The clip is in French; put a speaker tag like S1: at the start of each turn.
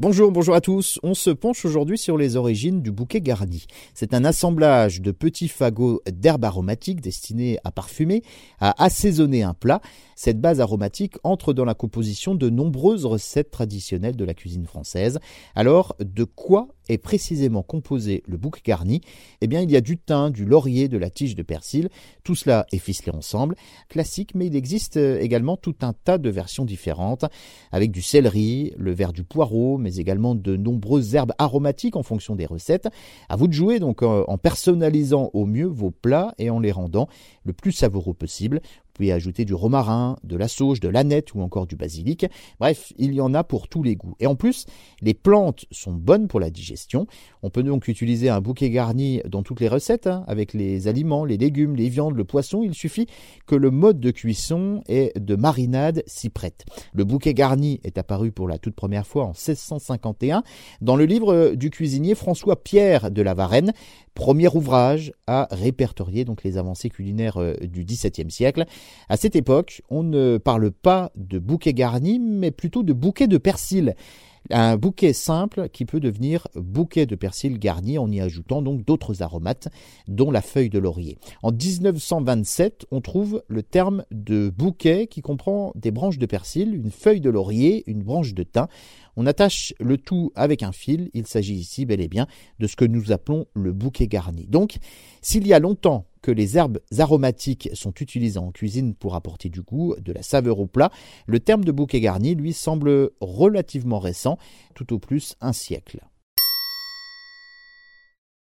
S1: Bonjour, bonjour à tous. On se penche aujourd'hui sur les origines du bouquet garni. C'est un assemblage de petits fagots d'herbes aromatiques destinés à parfumer, à assaisonner un plat. Cette base aromatique entre dans la composition de nombreuses recettes traditionnelles de la cuisine française. Alors, de quoi est précisément composé le bouquet garni Eh bien, il y a du thym, du laurier, de la tige de persil. Tout cela est ficelé ensemble. Classique, mais il existe également tout un tas de versions différentes, avec du céleri, le verre du poireau, mais également de nombreuses herbes aromatiques en fonction des recettes. À vous de jouer donc en personnalisant au mieux vos plats et en les rendant le plus savoureux possible pouvez ajouter du romarin, de la sauge, de l'aneth ou encore du basilic. Bref, il y en a pour tous les goûts. Et en plus, les plantes sont bonnes pour la digestion. On peut donc utiliser un bouquet garni dans toutes les recettes, hein, avec les aliments, les légumes, les viandes, le poisson. Il suffit que le mode de cuisson et de marinade s'y prête. Le bouquet garni est apparu pour la toute première fois en 1651 dans le livre du cuisinier François Pierre de la Varenne, premier ouvrage à répertorier donc les avancées culinaires euh, du XVIIe siècle. À cette époque, on ne parle pas de bouquet garni, mais plutôt de bouquet de persil. Un bouquet simple qui peut devenir bouquet de persil garni en y ajoutant donc d'autres aromates, dont la feuille de laurier. En 1927, on trouve le terme de bouquet qui comprend des branches de persil, une feuille de laurier, une branche de thym. On attache le tout avec un fil. Il s'agit ici bel et bien de ce que nous appelons le bouquet garni. Donc, s'il y a longtemps les herbes aromatiques sont utilisées en cuisine pour apporter du goût, de la saveur au plat, le terme de bouquet garni lui semble relativement récent, tout au plus un siècle.